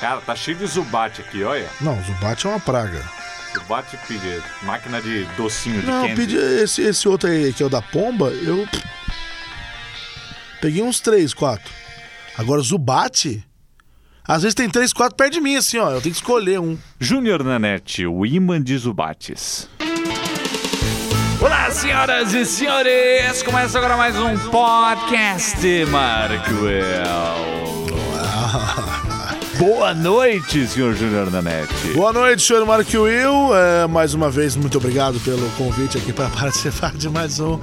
Cara, tá cheio de Zubat aqui, olha. Não, Zubat é uma praga. Zubat pede máquina de docinho de Não, candy. pedi esse, esse outro aí, que é o da Pomba, eu. Peguei uns três, quatro. Agora, Zubat. Às vezes tem três, quatro perto de mim, assim, ó. Eu tenho que escolher um. Júnior Nanete, o imã de Zubates. Olá, senhoras e senhores! Começa agora mais um podcast, Markwell. Boa noite, senhor Júnior Nanete. Boa noite, senhor Mark Will. É, mais uma vez, muito obrigado pelo convite aqui para participar de mais um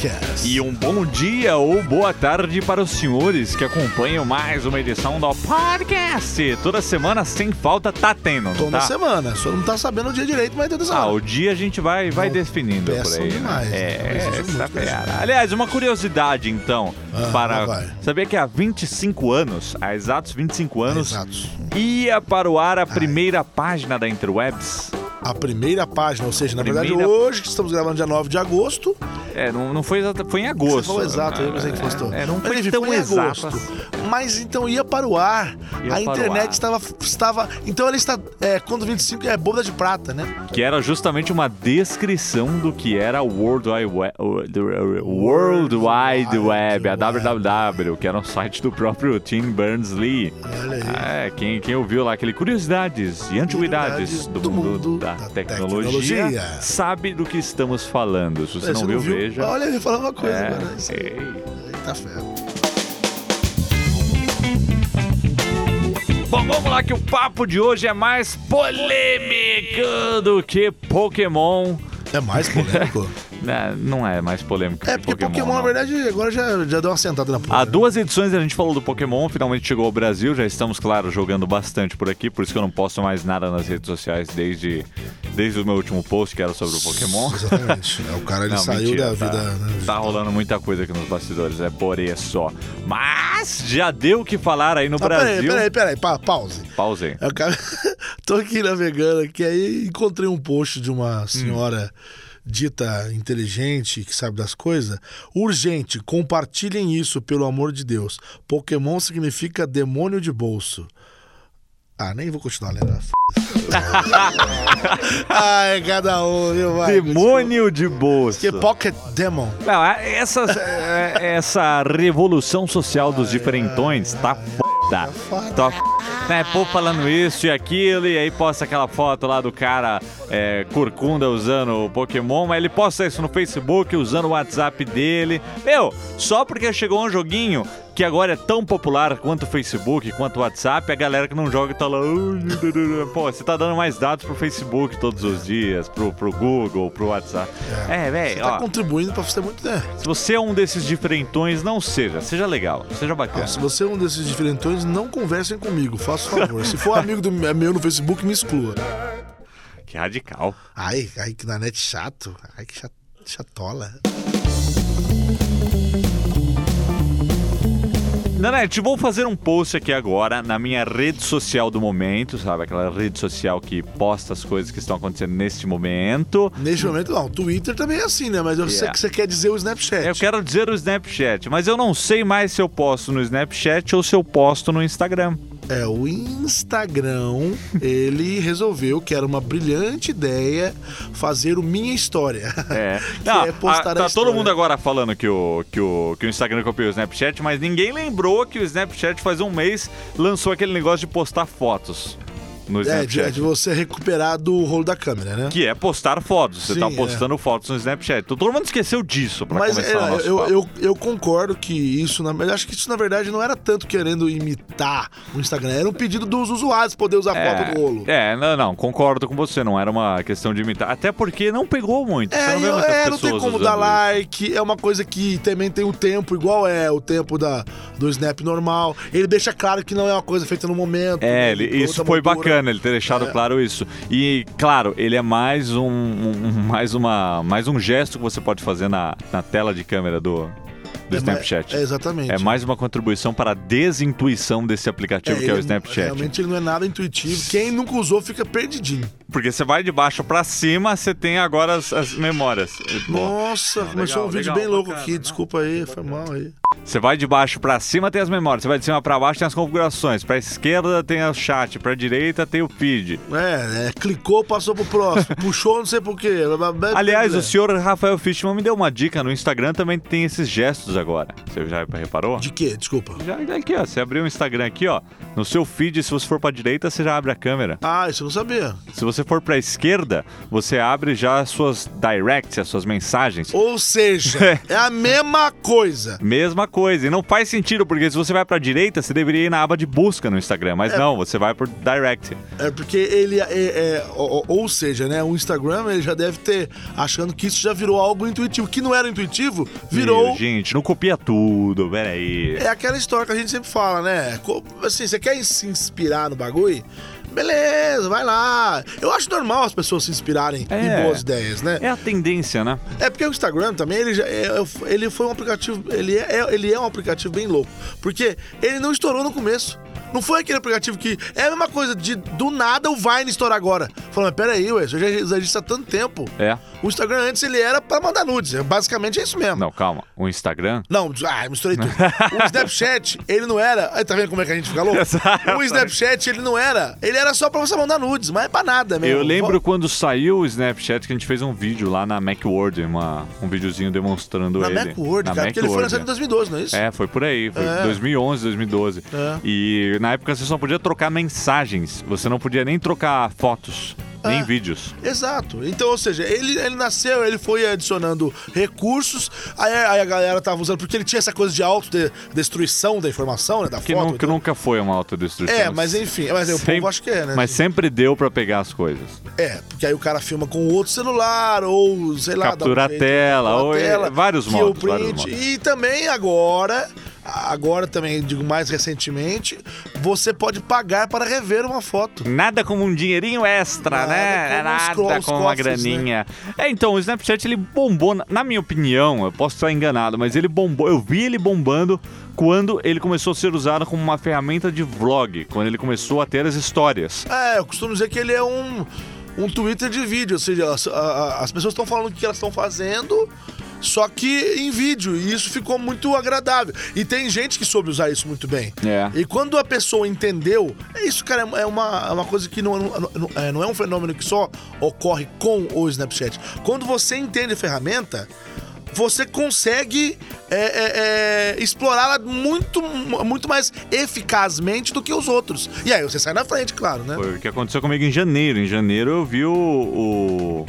podcast. E um bom dia ou boa tarde para os senhores que acompanham mais uma edição do podcast. Toda semana, sem falta, tá tendo, Toda tá? semana. Só não tá sabendo o dia direito, mas toda Ah, semana. o dia a gente vai, vai Não definindo por aí. demais, né? né? É, Exigem essa fera. Aliás, uma curiosidade então, Ah, para saber que há 25 anos, há exatos 25 anos, Exatos. ia para o ar a primeira página da Interwebs. A primeira página, ou seja, na verdade, Primeira- hoje, que estamos gravando dia 9 de agosto, É, não, não foi exata, foi em agosto. Você falou exato, eu pensei que fosse todo. É, não Mas foi enfim, tão foi em exato. agosto. Mas então ia para o ar. Ia a internet estava, estava. Então ele está. É, quando 25 é boda de prata, né? Que era justamente uma descrição do que era o World Wide Web, do- World Wide Web, a www, que era um site do próprio Tim Berners-Lee. Olha aí. É, quem, quem ouviu lá aquele Curiosidades e Antiguidades do, mundo, da, tecnologia, tecnologia. sabe do que estamos falando. Se você É, não viu, veja. Olha, ia falar uma coisa É. Isso ei. Eita ferro. Bom, vamos lá que o papo de hoje é mais polêmico do que Pokémon. É mais polêmico. Né, Não é mais polêmico é que porque Pokémon, na não. verdade, agora já, já deu uma sentada na porra. Há duas edições a gente falou do Pokémon, finalmente chegou ao Brasil, já estamos, claro, jogando bastante por aqui, por isso que eu não posto mais nada nas redes sociais desde, desde o meu último post, que era sobre o Pokémon. Exatamente. É, o cara ele Não, saiu mentira, da tá, vida. né, tá rolando muita coisa aqui nos bastidores, é por isso. Mas já deu o que falar aí no Ah, peraí, Brasil. peraí, peraí, pa, pause. Pausei. Eu acabei- tô aqui navegando aqui, aí encontrei um post de uma senhora dita inteligente, que sabe das coisas. Urgente, compartilhem isso, pelo amor de Deus. Pokémon significa demônio de bolso. Ah, nem vou continuar lendo. Ai, cada um, viu? Vai, Demônio de bolsa. Que Pocket Demon. Não, essa, é- essa revolução social dos diferentões tá foda. Foda. Tá f... né, pô falando isso e aquilo, e aí posta aquela foto lá do cara é, usando o Pokémon, mas ele posta isso no Facebook usando o WhatsApp dele. Meu, só porque chegou um joguinho que agora é tão popular quanto o Facebook, quanto o WhatsApp, a galera que não joga tá lá. "Ai, Pô, você tá dando mais dados pro Facebook todos os dias, pro, pro Google, pro WhatsApp. É, Você velho, tá ó. contribuindo pra você muito. É. Se você é um desses diferentões, não seja. Seja legal, seja bacana. Ah, se você é um desses diferentões, não conversem comigo, faça o favor. Se for amigo do, meu no Facebook, me exclua. Que radical. Ai, ai, que na net chato. Ai, que chat- chatola. Nanete, vou fazer um post aqui agora na minha rede social do momento, sabe? Aquela rede social que posta as coisas que estão acontecendo neste momento. Neste momento, não. Twitter também é assim, né? Mas eu sei Yeah. que você quer dizer o Snapchat. Eu quero dizer o Snapchat, mas eu não sei mais se eu posto no Snapchat ou se eu posto no Instagram. É, o Instagram, ele resolveu que era uma brilhante ideia fazer o Minha História. É. Que Não, é postar a- a tá história. todo mundo agora falando que o, que, o, que o Instagram copiou o Snapchat, mas ninguém lembrou que o Snapchat faz um mês lançou aquele negócio de postar fotos no É, de, Snapchat. de você recuperar do rolo da câmera, né? Que é postar fotos. Você Sim, tá é. postando fotos no Snapchat. Então, todo mundo esqueceu disso pra Mas começar o é, nosso eu, papo. eu, eu concordo que isso, na, eu acho que isso na verdade não era tanto querendo imitar o Instagram, era um pedido dos usuários poder usar foto do rolo. É, não, não, concordo com você, não era uma questão de imitar. Até porque não pegou muito. você É, não vê eu- é, não tem como dar isso. like, é uma coisa que também tem o tempo, igual é o tempo da, do Snap normal. Ele deixa claro que não é uma coisa feita no momento. É, né, ele- isso foi moldura. bacana, ele ter deixado É. claro isso. E, claro, ele é mais um, um- mais uma mais um gesto que você pode fazer na, na tela de câmera do, do É, Snapchat. É, exatamente. É mais uma contribuição para a desintuição desse aplicativo que é o Snapchat. Realmente ele não é nada intuitivo. Quem nunca usou fica perdidinho. Porque você vai de baixo pra cima, você tem agora as, as memórias. Nossa, Não, começou legal, um vídeo legal, bem louco bacana, aqui. não? Desculpa aí, foi mal aí. Você vai de baixo pra cima, tem as memórias. Você vai de cima pra baixo, tem as configurações. Pra esquerda tem o chat, pra direita tem o feed. É, é, clicou, passou pro próximo. Puxou, não sei por quê. Aliás, o senhor Rafael Fishman me deu uma dica no Instagram, também tem esses gestos agora. Você já reparou? De quê? Desculpa. Já aqui, ó. Você abriu o Instagram aqui, ó. No seu feed, se você for pra direita, você já abre a câmera. Ah, isso eu não sabia. Se você for pra esquerda, você abre já as suas directs, as suas mensagens. Ou seja, é a mesma coisa. Mesma coisa. E não faz sentido, porque se você vai pra direita, você deveria ir na aba de busca no Instagram. Mas não, você vai por direct. É porque ele é, é- ou, ou seja, né, o Instagram ele já deve ter achando que isso já virou algo intuitivo, que não era intuitivo, virou Ih, Gente, não copia tudo, peraí. é aquela história que a gente sempre fala, né? Assim, você quer se inspirar no bagulho? Beleza, vai lá. Eu acho normal as pessoas se inspirarem É. em boas ideias, né? É a tendência, né? É porque o Instagram também, ele, já, é- ele foi um aplicativo, ele é, ele é um aplicativo bem louco. Porque ele não estourou no começo. Não foi aquele aplicativo que. É a mesma coisa de do nada o Vine estourar agora. Falando, mas peraí, ué, isso já existe há tanto tempo. É. O Instagram antes ele era pra mandar nudes. é- Basicamente é isso mesmo. Não, calma. O Instagram. Não, ah, misturei tudo. O Snapchat, ele não era. Aí tá vendo como é que a gente fica louco? O Snapchat, ele não era. Ele era só pra você mandar nudes, mas é pra nada mesmo. Eu lembro quando saiu o Snapchat que a gente fez um vídeo lá na Macworld, uma, um videozinho demonstrando Na ele. Macworld, Na cara, porque ele foi Macworld, lançado em 2012, não é isso? É, foi por aí. Foi É. 2011, 2012. É. E na época você só podia trocar mensagens. Você não podia nem trocar fotos, nem É. vídeos. Exato. Então, ou seja, ele, ele nasceu, ele foi adicionando recursos, aí, aí a galera tava usando, porque ele tinha essa coisa de autodestruição da informação, né? Da Que, foto. nunca, então- nunca foi uma autodestruição. É, mas enfim, mas o Sempre- povo acho que é, né? Mas sempre deu pra pegar as coisas. É, porque aí o cara filma com outro celular, ou sei lá, Captura um a tela, ou tela, vários que o modos, vários print. modos. E também agora, agora também, digo mais recentemente, você pode pagar para rever uma foto. Nada como um dinheirinho extra, Nada né? como Nada cro- os com uma cofres, né? graninha. É, então, o Snapchat ele bombou, na- minha opinião, eu posso estar enganado, mas ele bombou, eu vi ele bombando quando ele começou a ser usado como uma ferramenta de vlog, quando ele começou a ter as histórias. É, eu costumo dizer que ele é um, um Twitter de vídeo, ou seja, as, as pessoas estão falando o que elas estão fazendo, só que em vídeo, e isso ficou muito agradável. E tem gente que soube usar isso muito bem. É. E quando a pessoa entendeu, é isso, cara, é uma, é uma coisa que não, não, não- é, não é um fenômeno que só ocorre com o Snapchat. Quando você entende a ferramenta, você consegue é, é, é, explorá-la muito, muito mais eficazmente do que os outros. E aí você sai na frente, claro, né? Foi o que aconteceu comigo em janeiro. Em janeiro eu vi o, o,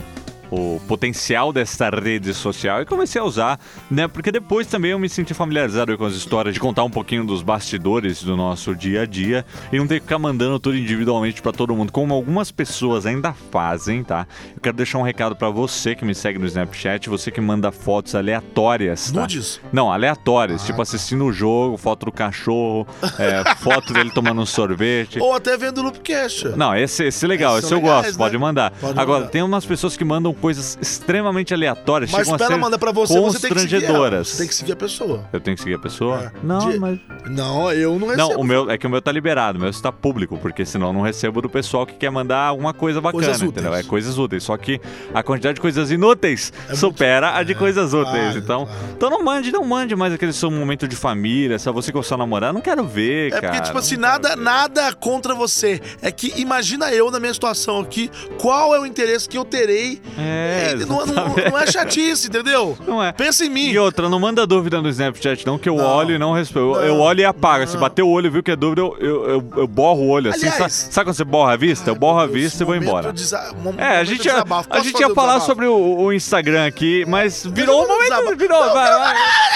o potencial dessa rede social e comecei a usar, né? Porque depois também eu me senti familiarizado com as histórias de contar um pouquinho dos bastidores do nosso dia a dia e não ter que ficar mandando tudo individualmente pra todo mundo, como algumas pessoas ainda fazem, tá? Eu quero deixar um recado pra você que me segue no Snapchat, você que manda fotos aleatórias, tá? Nudes? Não, aleatórias, tipo assistindo o jogo, foto do cachorro, é, foto dele tomando um sorvete. Ou até vendo o Loopcast. Não, esse, esse é legal, esse são eu legais, gosto, né? pode mandar. Pode Agora, mandar. tem umas pessoas que mandam coisas extremamente aleatórias, Mas chegam pra a ela ser mandar pra você, você tem que seguir ela. Você tem que seguir a pessoa. Eu tenho que seguir a pessoa? É. Não, De- mas... Não, eu não recebo. Não, o meu, é que o meu tá liberado, o meu está público, porque senão eu não recebo do pessoal que quer mandar alguma coisa bacana, Coisas úteis. entendeu? É coisas úteis. Só que a quantidade de coisas inúteis É supera a de é, coisas úteis. claro, então, claro. então não mande, não mande mais aquele seu momento de família, só você com seu namorado. Não quero ver, É cara. porque, tipo assim, nada, ver. nada contra você. É que imagina eu na minha situação aqui, qual é o interesse que eu terei. É, não, não- não é chatice, entendeu? Não é. Pensa em mim. E outra, não manda dúvida no Snapchat, não, que eu Não. olho e não respondo. Eu, eu olho e apago. Se bater o olho e viu que é dúvida, eu, eu, eu, eu borro o olho. Assim, Aliás- sabe, sabe quando você borra a vista? Eu borro a vista e vou embora. desa- É, a gente, ia, a gente ia falar sobre o, o Instagram aqui, mas virou um momento. desabafo. Virou, Não, vai, vai.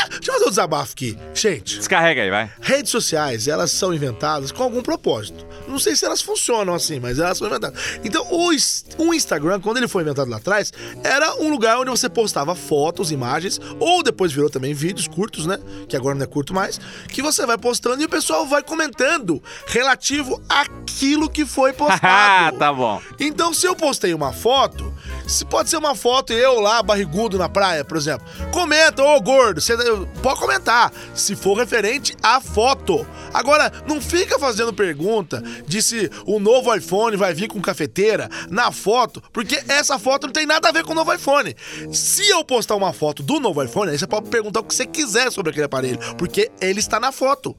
Deixa eu fazer um desabafo aqui. Gente, Descarrega aí, vai. redes sociais, elas são inventadas com algum propósito. Não sei se elas funcionam assim, mas elas são inventadas. Então, o, o Instagram, quando ele foi inventado lá atrás, era um lugar onde você postava fotos, imagens, ou depois virou também vídeos curtos, né? Que agora não é curto mais, que você vai postando e o pessoal vai comentando relativo àquilo que foi postado. tá bom. Então, se eu postei uma foto, Se pode ser uma foto eu lá, barrigudo na praia, por exemplo. Comenta, ô gordo, você pode comentar, se for referente à foto. Agora, não fica fazendo pergunta de se o novo iPhone vai vir com cafeteira na foto, porque essa foto não tem nada a ver com o novo iPhone. Se eu postar uma foto do novo iPhone, aí você pode perguntar o que você quiser sobre aquele aparelho, porque ele está na foto.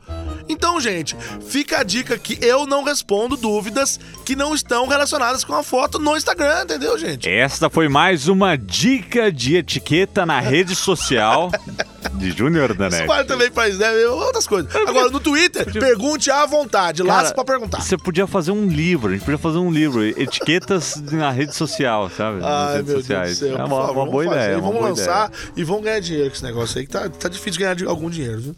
Então, gente, fica a dica que eu não respondo dúvidas que não estão relacionadas com a foto no Instagram, entendeu, gente? Foi mais uma dica de etiqueta na rede social de Júnior Danete. Isso vale também para né, outras coisas. Agora, no Twitter, pergunte à vontade, lá para perguntar. Você podia fazer um livro, a gente podia fazer um livro, etiquetas na rede social, sabe? Nas Ai, redes meu sociais. Céu, é uma, uma boa fazer. ideia. E uma vamos lançar ideia. e vamos ganhar dinheiro com esse negócio aí, que tá, tá difícil ganhar algum dinheiro, viu?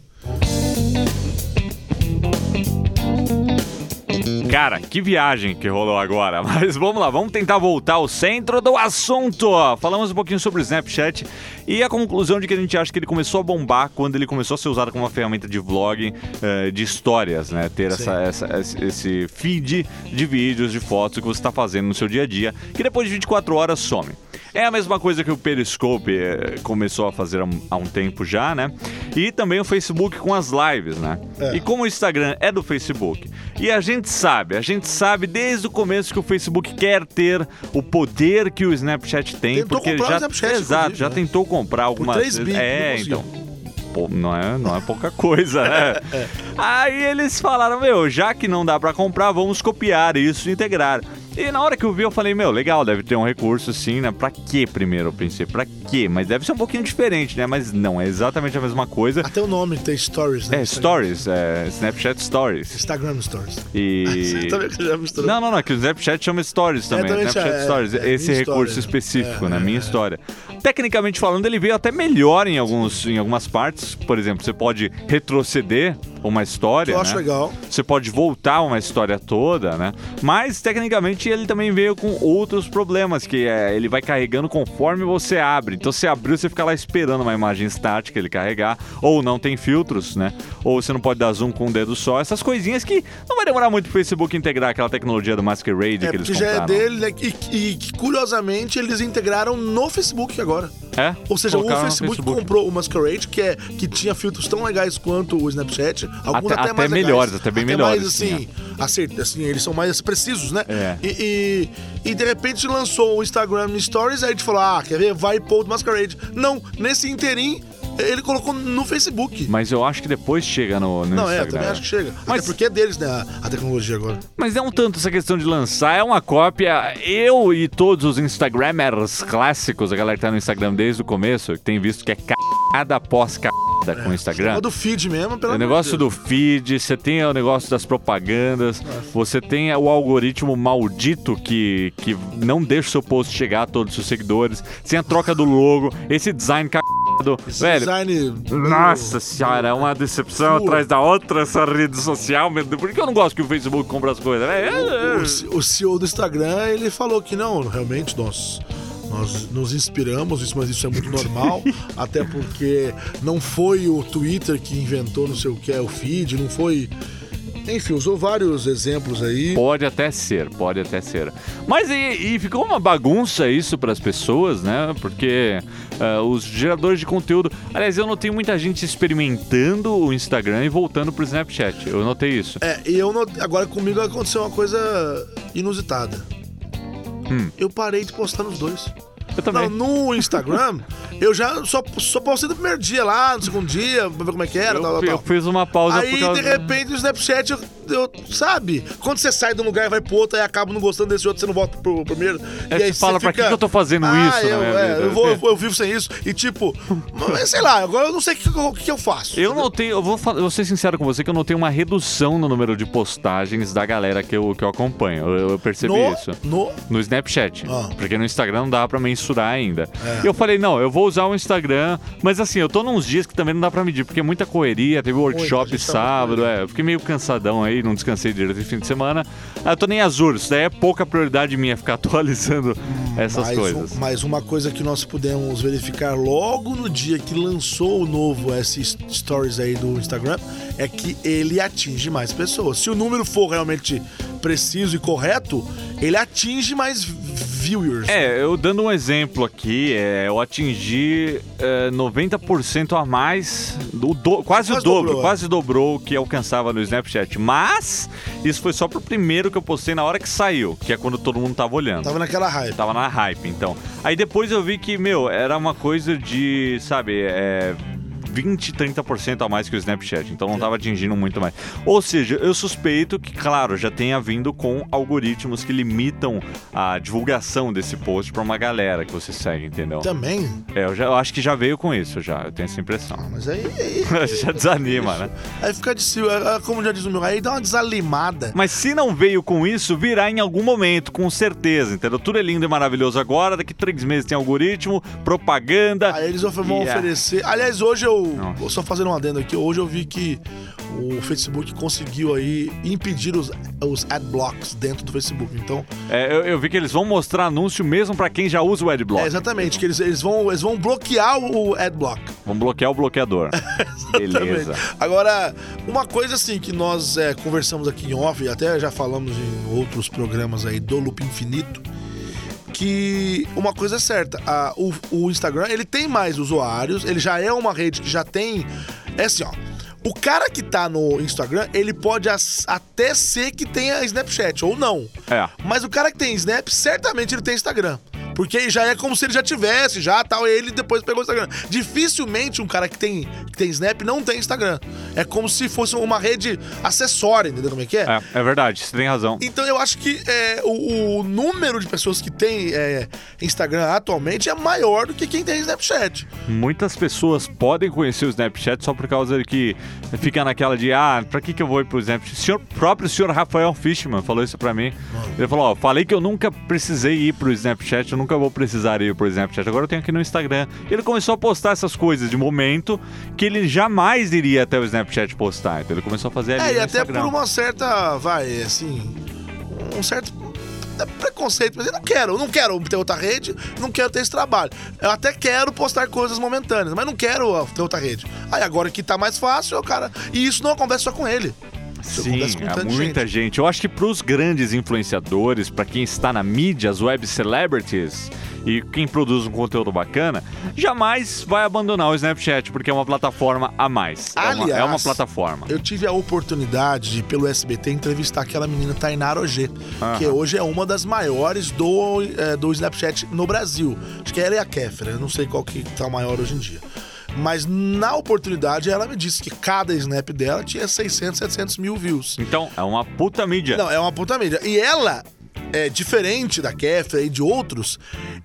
Cara, que viagem que rolou agora. Mas vamos lá, vamos tentar voltar ao centro do assunto. Falamos um pouquinho sobre o Snapchat e a conclusão de que a gente acha que ele começou a bombar quando ele começou a ser usado como uma ferramenta de vlog, eh, de histórias, né? Ter essa, essa- esse- esse feed de vídeos, de fotos que você está fazendo no seu dia a dia, que depois de 24 horas some. É a mesma coisa que o Periscope eh, começou a fazer há um, há um tempo já, né? E também o Facebook com as lives, né? É. E como o Instagram é do Facebook, e a gente sabe, a gente sabe desde o começo que o Facebook quer ter o poder que o Snapchat tem, Tentou porque já exato, inclusive, já né? tentou comprar algumas 3 bi, É, então não é, não é pouca coisa, né? Aí eles falaram, meu, já que não dá pra comprar, vamos copiar isso e integrar. E na hora que eu vi, eu falei, meu, legal, deve ter um recurso sim, né? Pra quê primeiro? Eu pensei, pra quê? Mas deve ser um pouquinho diferente, né? Mas não, é exatamente a mesma coisa. Até o nome tem Stories, né? É. Stories, é, Snapchat Stories. Instagram Stories. E. Não, não, não, que o Snapchat chama Stories também. também Snapchat é, Stories, é, esse recurso história. específico, É, né? é, Minha é. história. Tecnicamente falando, ele veio até melhor em, alguns, em algumas partes. Por exemplo, você pode retroceder uma história. Eu né? acho legal. Você pode voltar uma história toda, né? Mas tecnicamente ele também veio com outros problemas, que é ele vai carregando conforme você abre. Então você abriu, você fica lá esperando uma imagem estática ele carregar, ou não tem filtros, né? Ou você não pode dar zoom com o dedo só. Essas coisinhas que não vai demorar muito pro Facebook integrar aquela tecnologia do Masquerade É, que eles porque já é compraram. dele, né? E, e que, curiosamente eles integraram no Facebook agora. É? Ou seja, o no Facebook, comprou o Masquerade, que, é, que tinha filtros tão legais quanto o Snapchat. Alguns Até- até, até mais melhores, legais. até bem melhores, mais, assim, acert- assim, eles são mais precisos, né? É. E, e, e, de repente lançou o Instagram Stories, aí a gente falou, ah, quer ver? Vai pôr o Masquerade. Não, nesse interim, ele colocou no Facebook. Mas eu acho que depois chega no, no Não, é, Instagram. também acho que chega. Mas- Até porque é deles, né, a, a tecnologia agora. Mas não tanto essa questão de lançar, é uma cópia. Eu e todos os Instagrammers clássicos, a galera que tá no Instagram desde o começo, que tem visto que é cagada após cagada com o Instagram. É do feed mesmo, pelo O amor negócio de do Deus. feed, você tem o negócio das propagandas, você tem o algoritmo maldito que, que não deixa o seu post chegar a todos os seus seguidores, tem a troca do logo, esse design Esse Velho, design. nossa senhora, é uma decepção atrás da outra essa rede social. Por que eu não gosto que o Facebook compra as coisas? É, é, é. O, C- o CEO do Instagram, ele falou que não, realmente nós nós nos inspiramos, isso, mas isso é muito normal, até porque não foi o Twitter que inventou não sei o que é o feed, não foi. Enfim, usou vários exemplos aí. Pode até ser, pode até ser. Mas e, e ficou uma bagunça isso para as pessoas, né? Porque ah, os geradores de conteúdo. Aliás, eu notei muita gente experimentando o Instagram e voltando pro Snapchat. Eu notei isso. É, e eu not- agora comigo aconteceu uma coisa inusitada. Hum. Eu parei de postar nos dois. Eu também. Não, no Instagram, eu já só, só postei no primeiro dia lá, no segundo dia, pra ver como é que era, eu, tal, tal, eu tal. fiz uma pausa Aí, por causa. de repente, o Snapchat, eu, eu- sabe? Quando você sai de um lugar e vai pro outro, aí acaba não gostando desse outro, você não volta pro primeiro. É, e aí você fala, pra que que eu tô fazendo ah, isso Eu, é, eu, vou, eu, eu vivo sem isso. E tipo, mas, sei lá, agora eu não sei o que, que eu- o que eu faço. Eu notei, eu vou, eu vou ser sincero com você que eu notei uma redução no número de postagens da galera que eu, que eu acompanho. Eu, eu percebi no, isso. no No Snapchat. Ah. Porque no Instagram não dá pra mensurar ainda. É. Eu falei, não, eu vou usar o Instagram, mas assim, eu tô nos dias que também não dá pra medir, porque é muita correria, teve workshop tá sábado, muito é, eu fiquei meio cansadão aí, não descansei direito no fim de semana. Ah, eu tô nem azul, isso daí é pouca prioridade minha ficar atualizando essas mais, coisas. um- mais uma coisa que nós pudemos verificar logo no dia que lançou o novo S Stories aí do Instagram é que ele atinge mais pessoas. Se o número for realmente preciso e correto, ele atinge mais viewers. É, eu dando um exemplo aqui, é, eu atingi é, 90% a mais, do, do- quase, o Quase dobro, dobrou, é. quase dobrou o que alcançava no Snapchat. Mas isso foi só pro primeiro que eu postei na hora que saiu, que é quando todo mundo tava olhando. Tava naquela hype. Tava na hype, então. Aí depois eu vi que, meu, era uma coisa de, sabe, é. 20, 30% a mais que o Snapchat, então não tava atingindo muito mais. Ou seja, eu suspeito que, claro, já tenha vindo com algoritmos que limitam a divulgação desse post pra uma galera que você segue, entendeu? Também. É, eu, já, eu acho que já veio com isso, já, eu tenho essa impressão. Mas aí. aí já desanima, né? Aí fica de cima, é, é, como já diz o meu, aí dá uma desalimada. Mas se não veio com isso, virá em algum momento, com certeza, entendeu? Tudo é lindo e maravilhoso agora, daqui três meses tem algoritmo, propaganda. Aí eles vão Yeah. oferecer. Aliás, hoje eu. Nossa. Só fazendo um adendo aqui, hoje eu vi que o Facebook conseguiu aí impedir os, os adblocks dentro do Facebook. Então, É, eu, eu vi que eles vão mostrar anúncio mesmo pra quem já usa o Adblock. é exatamente, que eles, eles, vão, eles vão bloquear o adblock. Vão bloquear o bloqueador. Beleza. Agora, uma coisa assim que nós é, conversamos aqui em off, e até já falamos em outros programas aí do Loop Infinito, que uma coisa é certa, a- o, o Instagram ele tem mais usuários, ele já é uma rede que já tem. É assim, ó. O cara que tá no Instagram, ele pode as- até ser que tenha Snapchat, ou não. É. Mas o cara que tem Snap, certamente ele tem Instagram. Porque já é como se ele já tivesse, já tal, ele depois pegou o Instagram. Dificilmente um cara que tem, que tem Snap não tem Instagram. É como se fosse uma rede acessória, entendeu como é que é? É, é verdade, você tem razão. Então eu acho que é, o, o número de pessoas que tem é, Instagram atualmente é maior do que quem tem Snapchat. Muitas pessoas podem conhecer o Snapchat só por causa de que fica naquela de, ah, pra que, que eu vou ir pro Snapchat? O senhor- próprio senhor Rafael Fishman falou isso pra mim. Ele falou, ó, falei que eu nunca precisei ir pro Snapchat, eu nunca vou precisar ir pro Snapchat, agora eu tenho aqui no Instagram. Ele começou a postar essas coisas de momento que ele jamais iria até o Snapchat postar. Então ele começou a fazer ali É, e até Instagram. por uma certa, vai, assim, um certo preconceito, mas eu não quero, eu não quero ter outra rede, não quero ter esse trabalho. Eu até quero postar coisas momentâneas, mas não quero ter outra rede. Aí agora que tá mais fácil, cara, e isso não acontece só com ele. Sim, é muita gente. gente. Eu acho que pros grandes influenciadores, pra quem está na mídia, as web celebrities e quem produz um conteúdo bacana, jamais vai abandonar o Snapchat, porque é uma plataforma a mais. É uma- é, uma, Aliás, plataforma. Eu tive a oportunidade de, pelo SBT, entrevistar aquela menina Tainara Ogê, que hoje é uma das maiores do, é, do Snapchat no Brasil. Acho que ela e a Kéfera, eu não sei qual que tá maior hoje em dia. Mas na oportunidade ela me disse que cada snap dela tinha 600, 700 mil views. Então, é uma puta mídia. Não, é uma puta mídia. E ela, é diferente da Kéfera e de outros,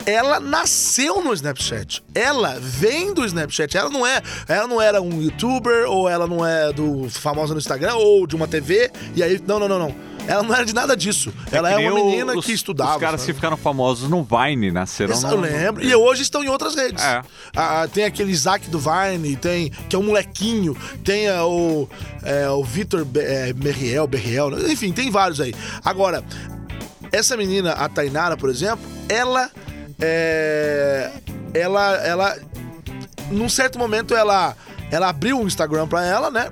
ela nasceu no Snapchat. Ela vem do Snapchat. Ela não é, ela não era um youtuber ou ela não é do famosa no Instagram ou de uma TV e aí não, não, não, não. Ela não era de nada disso. ela que é nem uma menina os- que estudava. Os caras sabe? que ficaram famosos no Vine nasceram Exa- no... Eu lembro. E hoje estão em outras redes. É. Ah, tem aquele Isaac do Vine, tem, que é um molequinho, tem ah, o, é, o Vitor Be- é, Berriel, Berriel, enfim, tem vários aí. Agora, essa menina, a Tainara, por exemplo, ela. É, ela. Ela. Num certo momento, ela. Ela abriu um Instagram pra ela, né?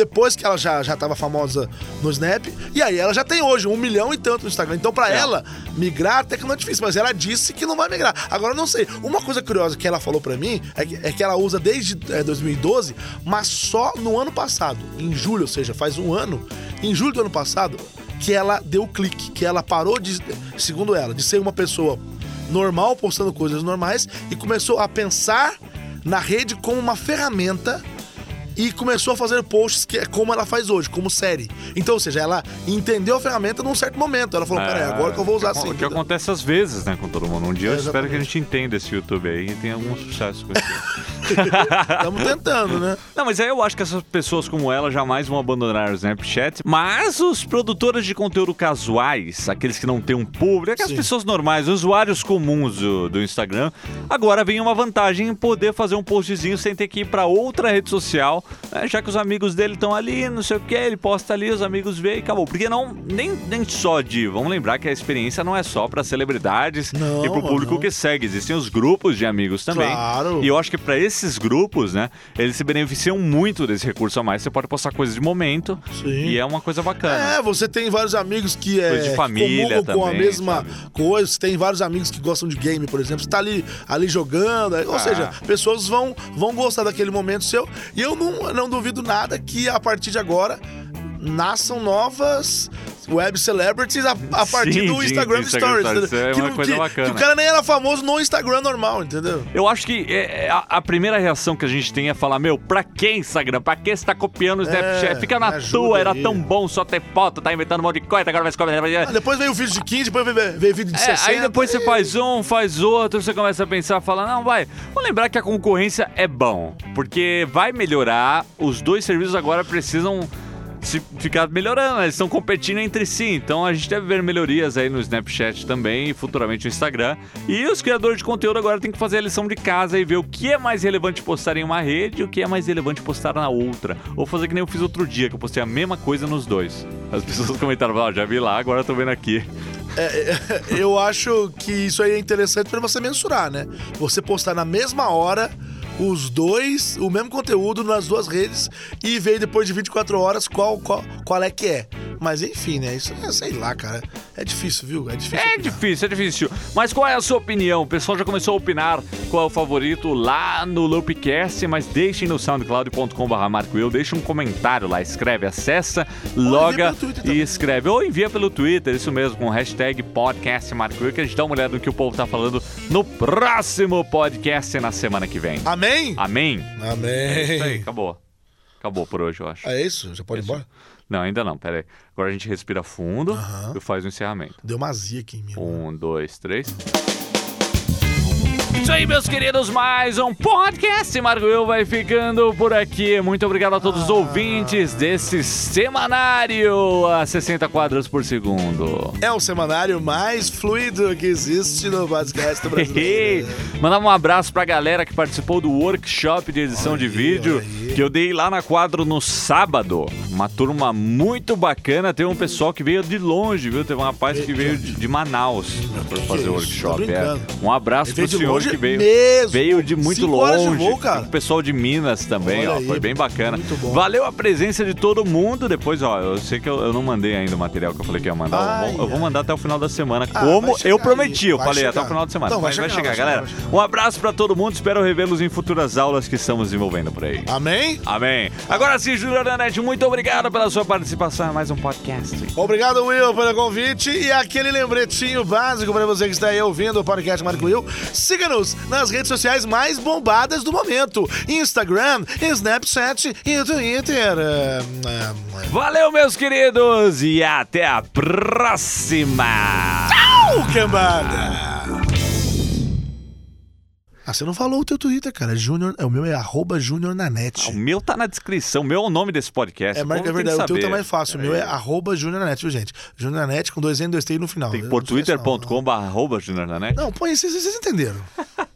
Depois que ela já, já tava famosa no Snap. E aí ela já tem hoje um milhão e tanto no Instagram. Então, pra É. ela, migrar até que não é difícil. Mas ela disse que não vai migrar. Agora, eu não sei. Uma coisa curiosa que ela falou pra mim é que, é que ela usa desde é, 2012, mas só no ano passado, em julho, ou seja, faz um ano. Em julho do ano passado, que ela deu o clique. Que ela parou de, segundo ela, de ser uma pessoa normal, postando coisas normais, e começou a pensar na rede como uma ferramenta e começou a fazer posts que é como ela faz hoje, como série. Então, ou seja, ela entendeu a ferramenta num certo momento. Ela falou, peraí, agora que eu vou usar É, assim. O que acontece às vezes, né, com todo mundo. Um dia eu É, espero que a gente entenda esse YouTube aí e tenha algum sucesso com isso. Estamos tentando, né? Não, mas aí eu acho que essas pessoas como ela jamais vão abandonar o Snapchat. Mas os produtores de conteúdo casuais, aqueles que não têm um público, aquelas Sim. pessoas normais, usuários comuns do, do Instagram, agora vem uma vantagem em poder fazer um postzinho sem ter que ir pra outra rede social né, já que os amigos dele estão ali, não sei o que, ele posta ali, os amigos veem e acabou. Porque não, nem, nem só de. Vamos lembrar que a experiência não é só para celebridades Não, e pro público não. que segue. Existem os grupos de amigos também. Claro. E eu acho que para esses grupos, né, eles se beneficiam muito desse recurso a mais. Você pode postar coisas de momento Sim. e é uma coisa bacana. É, você tem vários amigos que é Coisa de família comungam com a também, mesma sabe? coisa. Você tem vários amigos que gostam de game, por exemplo. Você tá ali, ali jogando. Ou Ah. seja, pessoas vão, vão gostar daquele momento seu. E eu não, não duvido nada que a partir de agora nasçam novas web celebrities a, a partir Sim, do sim, Instagram Instagram Stories. Entendeu? É que, uma coisa que- bacana. que o cara nem era famoso no Instagram normal, entendeu? Eu acho que é, é, a, a primeira reação que a gente tem é falar, meu, pra que Instagram? Pra que você tá copiando o Snapchat? Fica na É, me ajuda tua, era aí. tão bom só ter foto, tá inventando um monte de coisa, agora vai se comer. Ah, depois veio o vídeo de 15, depois veio, veio vídeo de É, 60. aí depois você faz um, faz outro, você começa a pensar, fala, não, vai. Vamos lembrar que a concorrência é bom, porque vai melhorar, os dois serviços agora precisam se ficar melhorando, eles estão competindo entre si, então a gente deve ver melhorias aí no Snapchat também e futuramente no Instagram. E os criadores de conteúdo agora têm que fazer a lição de casa e ver o que é mais relevante postar em uma rede e o que é mais relevante postar na outra. Ou fazer que nem eu fiz outro dia, que eu postei a mesma coisa nos dois. As pessoas comentaram, ó, já vi lá, agora tô vendo aqui. Eu acho que isso aí é interessante pra você mensurar, né? Você postar na mesma hora os dois, o mesmo conteúdo nas duas redes e ver depois de 24 horas qual, qual, qual é que é. Mas enfim, né? Isso é, sei lá, cara. É difícil, viu? É difícil. É opinar. difícil, é difícil. Mas qual é a sua opinião? O pessoal já começou a opinar qual é o favorito lá no Loopcast, mas deixem no soundcloud.com.br Marco Eu, deixa um comentário lá, escreve, acessa, loga e escreve. Ou envia pelo Twitter, isso mesmo, com o hashtag podcast Marco Eu, que a gente dá uma olhada no que o povo tá falando no próximo podcast na semana que vem. Amém? Amém? É isso aí, Amém. acabou. Acabou por hoje, eu acho. É isso? Já pode ir embora? Não, ainda não, pera aí. Agora a gente respira fundo Aham. e faz o encerramento. Deu uma azia aqui em mim. Um, dois, três. Isso aí, meus queridos, mais um podcast. Marco Eu vai ficando por aqui. Muito obrigado a todos os ouvintes desse semanário a 60 quadros por segundo. É o semanário mais fluido que existe no podcast do brasileiro. Mandar um abraço pra galera que participou do workshop de edição de Olha vídeo aí. que eu dei lá na quadro no sábado. Uma turma muito bacana. Teve um pessoal que veio de longe, viu? Teve um rapaz que veio de, Manaus pra fazer o workshop. é. Um abraço pro senhor que veio. mesmo. Veio de muito Cinco horas de longe. voo, cara. O pessoal de Minas também, Olha ó. aí, Foi bem bacana. Valeu a presença de todo mundo. Depois, ó, eu sei que eu, eu não mandei ainda o material que eu falei que ia mandar. Eu Ai, vou- eu vou mandar até o final da semana. Ah, como eu aí, prometi. Eu vai falei chegar. até o final de semana. Então, vai vai chegar, vai chegar, galera. vai chegar. Um abraço pra todo mundo. Espero revê-los em futuras aulas que estamos desenvolvendo por aí. Amém? Amém. Agora sim, Júnior Nanete, muito obrigado pela sua participação em mais um podcast. Obrigado, Will, pelo convite e aquele lembretinho básico para você que está aí ouvindo o podcast Marco Will. Nas redes sociais mais bombadas do momento: Instagram, Snapchat e Twitter. Valeu, meus queridos, e até a próxima. é. cambada! Ah, você não falou o teu Twitter, cara. Junior, é, o meu é arroba Junior net. O meu tá na descrição, o meu é o nome desse podcast. É, mas, é verdade, o teu tá mais fácil. O meu é arroba Junior viu, gente? Junior na net com dois N, dois T no final. Tem que pôr twitter.com.br arroba Nanete. Não, põe, vocês, vocês entenderam.